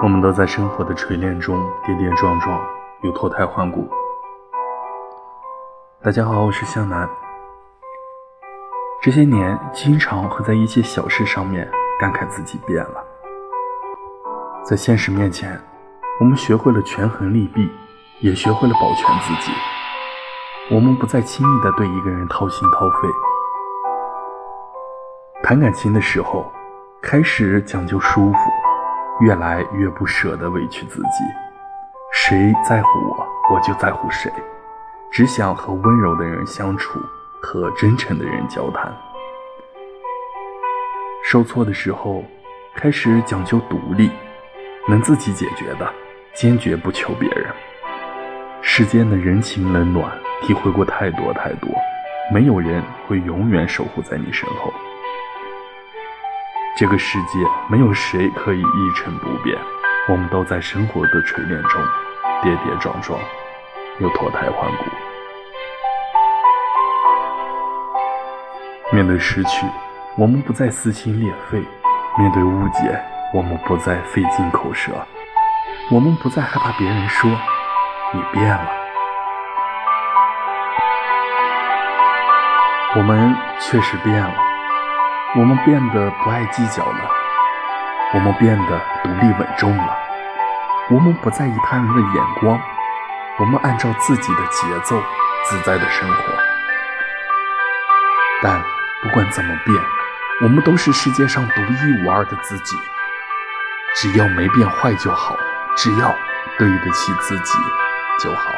我们都在生活的锤炼中跌跌撞撞，又脱胎换骨。大家好，我是向南。这些年，经常会在一些小事上面感慨自己变了。在现实面前，我们学会了权衡利弊，也学会了保全自己。我们不再轻易的对一个人掏心掏肺。谈感情的时候，开始讲究舒服。越来越不舍得委屈自己，谁在乎我，我就在乎谁，只想和温柔的人相处，和真诚的人交谈。受挫的时候，开始讲究独立，能自己解决的，坚决不求别人。世间的人情冷暖，体会过太多太多，没有人会永远守护在你身后。这个世界没有谁可以一成不变，我们都在生活的锤炼中跌跌撞撞，又脱胎换骨。面对失去，我们不再撕心裂肺；面对误解，我们不再费尽口舌；我们不再害怕别人说你变了。我们确实变了。我们变得不爱计较了，我们变得独立稳重了，我们不在意他人的眼光，我们按照自己的节奏自在的生活。但不管怎么变，我们都是世界上独一无二的自己。只要没变坏就好，只要对得起自己就好。